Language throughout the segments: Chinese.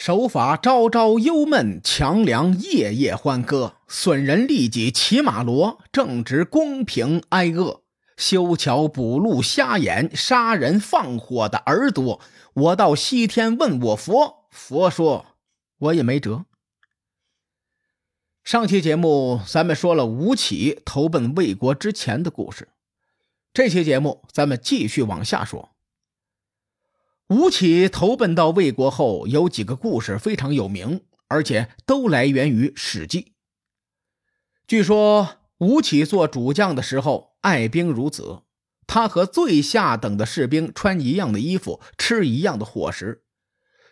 手法朝朝忧闷，强梁夜夜欢歌。损人利己骑马骡，正直公平挨饿。修桥补路瞎眼，杀人放火的耳朵。我到西天问我佛，佛说我也没辙。上期节目咱们说了吴起投奔魏国之前的故事，这期节目咱们继续往下说。吴起投奔到魏国后，有几个故事非常有名，而且都来源于《史记》。据说吴起做主将的时候，爱兵如子，他和最下等的士兵穿一样的衣服，吃一样的伙食，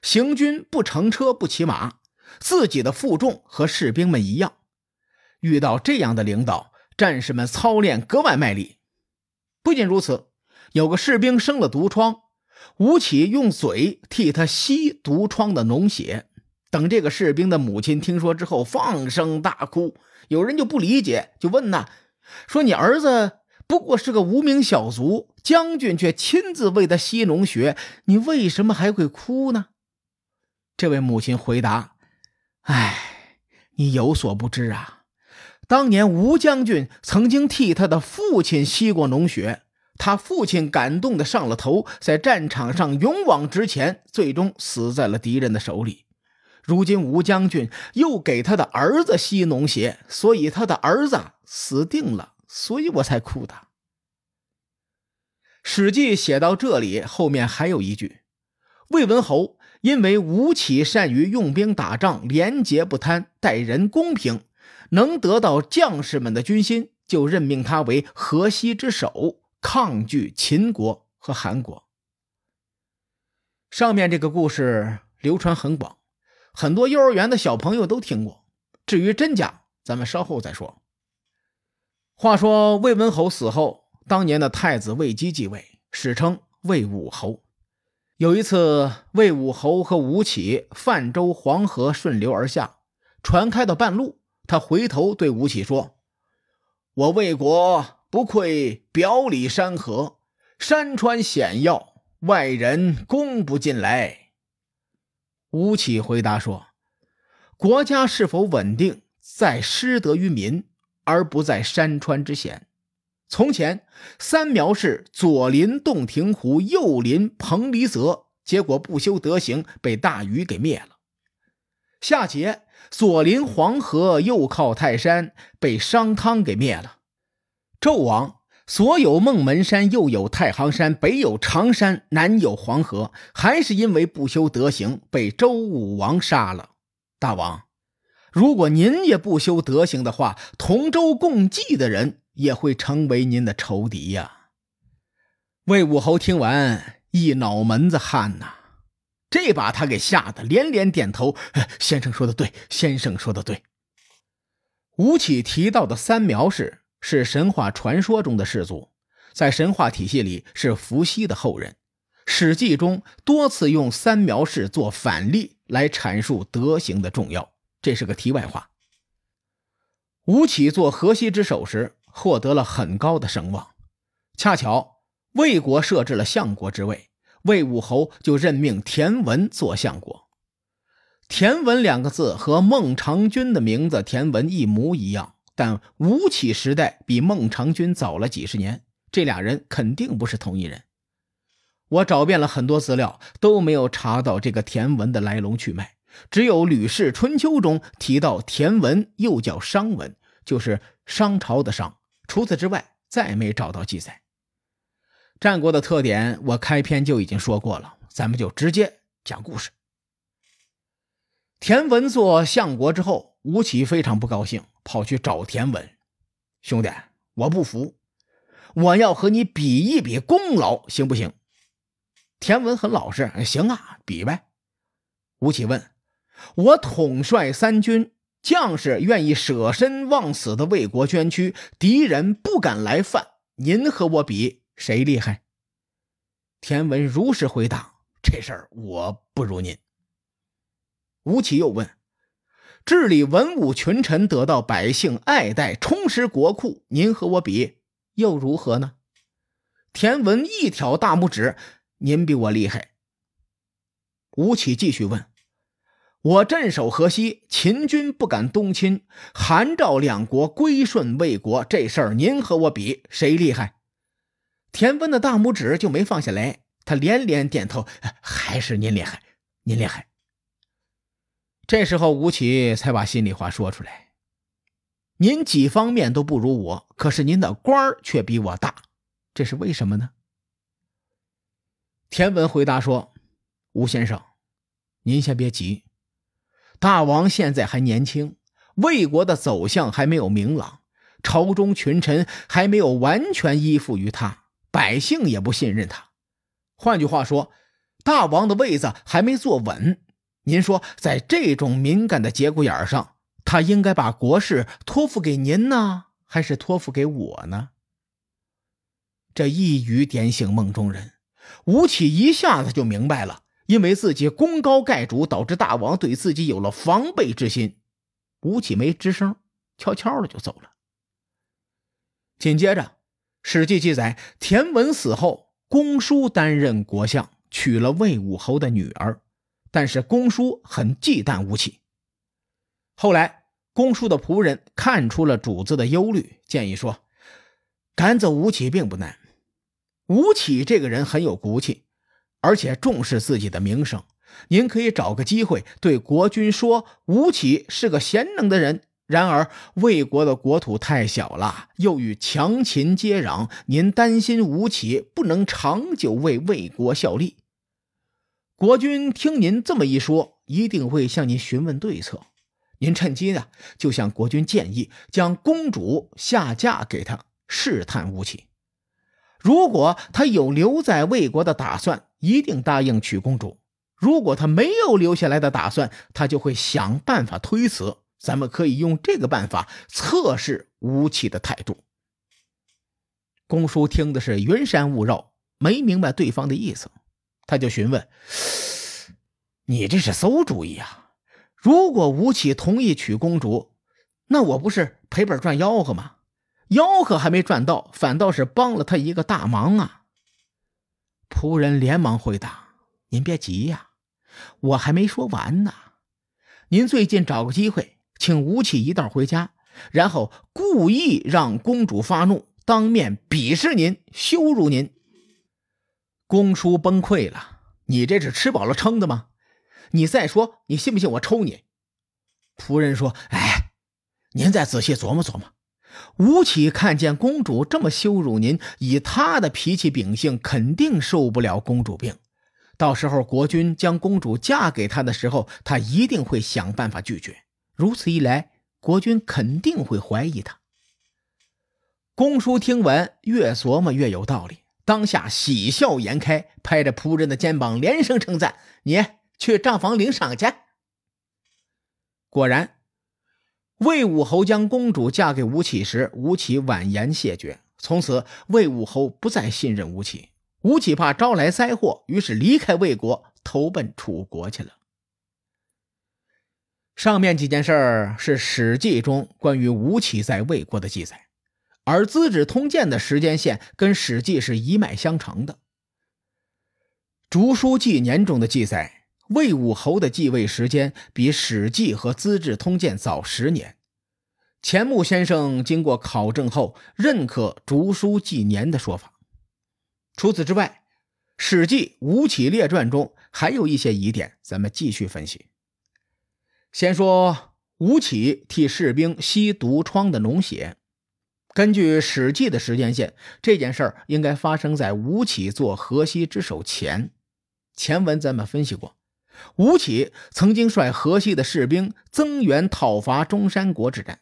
行军不乘车不骑马，自己的负重和士兵们一样。遇到这样的领导，战士们操练格外卖力。不仅如此，有个士兵生了毒疮。吴起用嘴替他吸毒疮的脓血，等这个士兵的母亲听说之后，放声大哭。有人就不理解，就问呐，说你儿子不过是个无名小卒，将军却亲自为他吸脓血，你为什么还会哭呢？这位母亲回答：“哎，你有所不知啊，当年吴将军曾经替他的父亲吸过脓血。”他父亲感动的上了头，在战场上勇往直前，最终死在了敌人的手里。如今吴将军又给他的儿子吸脓血，所以他的儿子死定了，所以我才哭的。《史记》写到这里，后面还有一句：魏文侯因为吴起善于用兵打仗，廉洁不贪，待人公平，能得到将士们的军心，就任命他为河西之首。抗拒秦国和韩国。上面这个故事流传很广，很多幼儿园的小朋友都听过。至于真假，咱们稍后再说。话说魏文侯死后，当年的太子魏姬继位，史称魏武侯。有一次，魏武侯和吴起泛舟黄河，顺流而下，船开到半路，他回头对吴起说：“我魏国。”不愧表里山河，山川险要，外人攻不进来。吴起回答说：“国家是否稳定，在失德于民，而不在山川之险。从前三苗氏左邻洞庭湖，右邻彭蠡泽，结果不修德行，被大禹给灭了。夏桀左邻黄河，右靠泰山，被商汤给灭了。”纣王所有孟门山，右有太行山，北有常山，南有黄河，还是因为不修德行，被周武王杀了。大王，如果您也不修德行的话，同舟共济的人也会成为您的仇敌呀！魏武侯听完，一脑门子汗呐，这把他给吓得连连点头：“先生说的对，先生说的对。”吴起提到的三苗氏。是神话传说中的氏族，在神话体系里是伏羲的后人。《史记》中多次用三苗氏做反例来阐述德行的重要，这是个题外话。吴起做河西之首时，获得了很高的声望。恰巧魏国设置了相国之位，魏武侯就任命田文做相国。田文两个字和孟尝君的名字田文一模一样。但吴起时代比孟尝君早了几十年，这俩人肯定不是同一人。我找遍了很多资料，都没有查到这个田文的来龙去脉。只有《吕氏春秋》中提到田文，又叫商文，就是商朝的商。除此之外，再没找到记载。战国的特点，我开篇就已经说过了，咱们就直接讲故事。田文做相国之后。吴起非常不高兴，跑去找田文兄弟，我不服，我要和你比一比功劳，行不行？田文很老实，行啊，比呗。吴起问：“我统帅三军，将士愿意舍身忘死的为国捐躯，敌人不敢来犯，您和我比，谁厉害？”田文如实回答：“这事儿我不如您。”吴起又问。治理文武群臣，得到百姓爱戴，充实国库，您和我比又如何呢？田文一挑大拇指：“您比我厉害。”吴起继续问：“我镇守河西，秦军不敢东侵，韩赵两国归顺魏国，这事儿您和我比谁厉害？田文的大拇指就没放下来，他连连点头，还是您厉害，您厉害。这时候吴起才把心里话说出来：“您几方面都不如我，可是您的官儿却比我大，这是为什么呢？”田文回答说：“吴先生，您先别急。”大王现在还年轻，魏国的走向还没有明朗，朝中群臣还没有完全依附于他，百姓也不信任他。换句话说，大王的位子还没坐稳。您说，在这种敏感的节骨眼上，他应该把国事托付给您呢，还是托付给我呢？这一语点醒梦中人，吴起一下子就明白了。因为自己功高盖主，导致大王对自己有了防备之心。吴起没吱声，悄悄的就走了。紧接着，《史记》记载，田文死后，公叔担任国相，娶了魏武侯的女儿。但是公叔很忌惮吴起。后来，公叔的仆人看出了主子的忧虑，建议说：“赶走吴起并不难。吴起这个人很有骨气。”而且重视自己的名声，您可以找个机会对国君说吴起是个贤能的人。然而魏国的国土太小了，又与强秦接壤，您担心吴起不能长久为魏国效力。国君听您这么一说，一定会向您询问对策。您趁机呢，就向国君建议将公主下嫁给他，试探吴起。如果他有留在魏国的打算，一定答应娶公主。如果他没有留下来的打算，他就会想办法推辞。咱们可以用这个办法测试吴起的态度。公叔听的是云山雾绕，没明白对方的意思，他就询问：“你这是馊主意啊！如果吴起同意娶公主，那我不是赔本赚吆喝吗？吆喝还没赚到，反倒是帮了他一个大忙啊！”仆人连忙回答：“您别急呀，我还没说完呢。您最近找个机会，请吴起一道回家，然后故意让公主发怒，当面鄙视您、羞辱您。”公叔崩溃了：“你这是吃饱了撑的吗？你再说，你信不信我抽你？”仆人说：“哎，您再仔细琢磨琢磨。”吴起看见公主这么羞辱您，以他的脾气秉性，肯定受不了公主病。到时候国君将公主嫁给他的时候，他一定会想办法拒绝。如此一来，国君肯定会怀疑他。公叔听闻，越琢磨越有道理，当下喜笑颜开，拍着仆人的肩膀，连声称赞：“你去账房领赏去。”果然。魏武侯将公主嫁给吴起时，吴起婉言谢绝。从此，魏武侯不再信任吴起。吴起怕招来灾祸，于是离开魏国，投奔楚国去了。上面几件事儿是《史记》中关于吴起在魏国的记载，而《资治通鉴》的时间线跟《史记》是一脉相承的。《竹书纪年》中的记载。魏武侯的继位时间比《史记》和《资治通鉴》早十年。钱穆先生经过考证后，认可《竹书纪年》的说法。除此之外，《史记·吴起列传》中还有一些疑点，咱们继续分析。先说吴起替士兵吸毒疮的脓血，根据《史记》的时间线，这件事儿应该发生在吴起做河西之首前。前文咱们分析过。吴起曾经率河西的士兵增援讨伐中山国之战，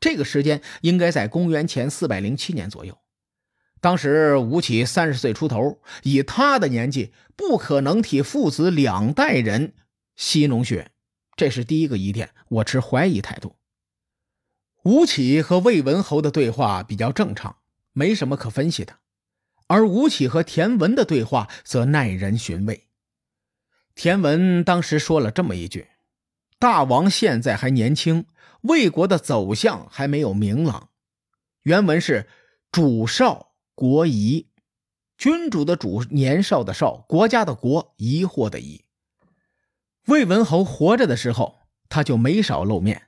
这个时间应该在公元前四百零七年左右。当时吴起三十岁出头，以他的年纪，不可能替父子两代人吸脓血，这是第一个疑点，我持怀疑态度。吴起和魏文侯的对话比较正常，没什么可分析的，而吴起和田文的对话则耐人寻味。田文当时说了这么一句：“大王现在还年轻，魏国的走向还没有明朗。”原文是“主少国疑”，君主的主，年少的少，国家的国，疑惑的疑。魏文侯活着的时候，他就没少露面。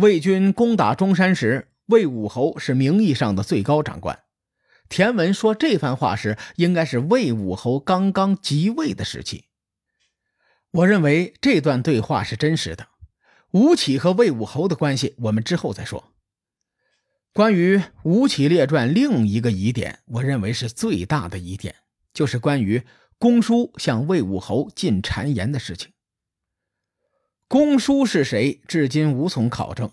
魏军攻打中山时，魏武侯是名义上的最高长官。田文说这番话时，应该是魏武侯刚刚即位的时期。我认为这段对话是真实的。吴起和魏武侯的关系，我们之后再说。关于《吴起列传》另一个疑点，我认为是最大的疑点，就是关于公叔向魏武侯进谗言的事情。公叔是谁，至今无从考证。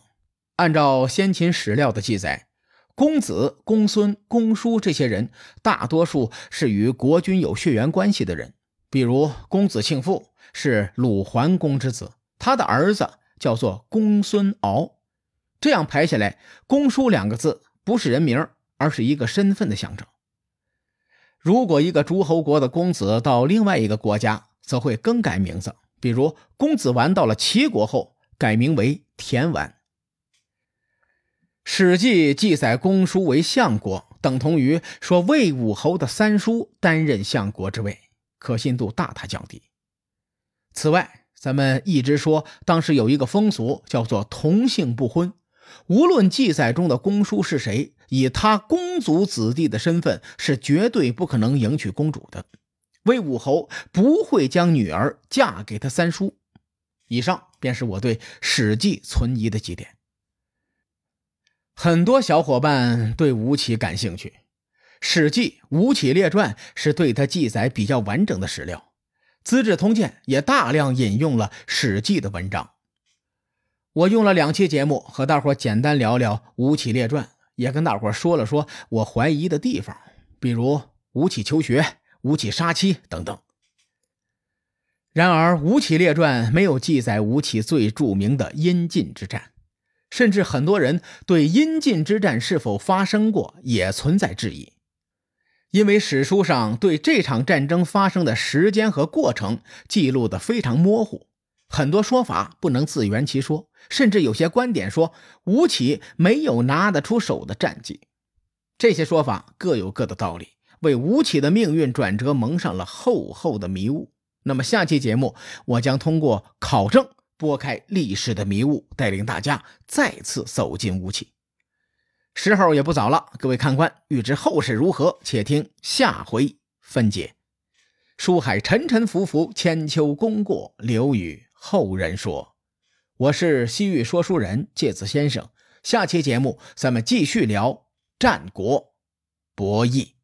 按照先秦史料的记载，公子、公孙、公叔这些人，大多数是与国君有血缘关系的人。比如公子庆父是鲁桓公之子，他的儿子叫做公孙敖。这样排下来，“公叔”两个字不是人名，而是一个身份的象征。如果一个诸侯国的公子到另外一个国家，则会更改名字。比如，公子完到了齐国后，改名为田完。《史记》记载公叔为相国，等同于说魏武侯的三叔担任相国之位，可信度大大降低。此外，咱们一直说，当时有一个风俗叫做同姓不婚，无论记载中的公叔是谁，以他公族子弟的身份，是绝对不可能迎娶公主的。魏武侯不会将女儿嫁给他三叔。以上便是我对《史记》存疑的几点。很多小伙伴对吴起感兴趣，《史记·吴起列传》是对他记载比较完整的史料，《资治通鉴》也大量引用了《史记》的文章。我用了两期节目和大伙简单聊聊《吴起列传》，也跟大伙说了说我怀疑的地方，比如吴起求学。吴起杀妻等等。然而，《吴起列传》没有记载吴起最著名的阴晋之战，甚至很多人对阴晋之战是否发生过也存在质疑，因为史书上对这场战争发生的时间和过程记录的非常模糊，很多说法不能自圆其说，甚至有些观点说吴起没有拿得出手的战绩。这些说法各有各的道理。为吴起的命运转折蒙上了厚厚的迷雾。那么，下期节目我将通过考证拨开历史的迷雾，带领大家再次走进吴起。时候也不早了，各位看官，欲知后事如何，且听下回分解。书海沉沉浮浮，千秋功过留与后人说。我是西域说书人介子先生。下期节目咱们继续聊战国博弈。